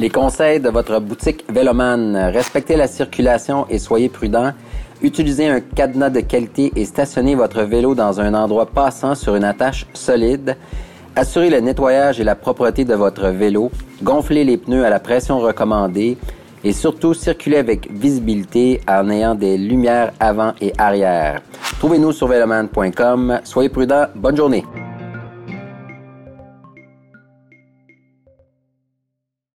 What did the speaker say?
Les conseils de votre boutique VéloMan Respectez la circulation et soyez prudent. Utilisez un cadenas de qualité et stationnez votre vélo dans un endroit passant sur une attache solide. Assurez le nettoyage et la propreté de votre vélo. Gonflez les pneus à la pression recommandée. Et surtout, circulez avec visibilité en ayant des lumières avant et arrière. Trouvez-nous sur veloman.com. Soyez prudents. Bonne journée.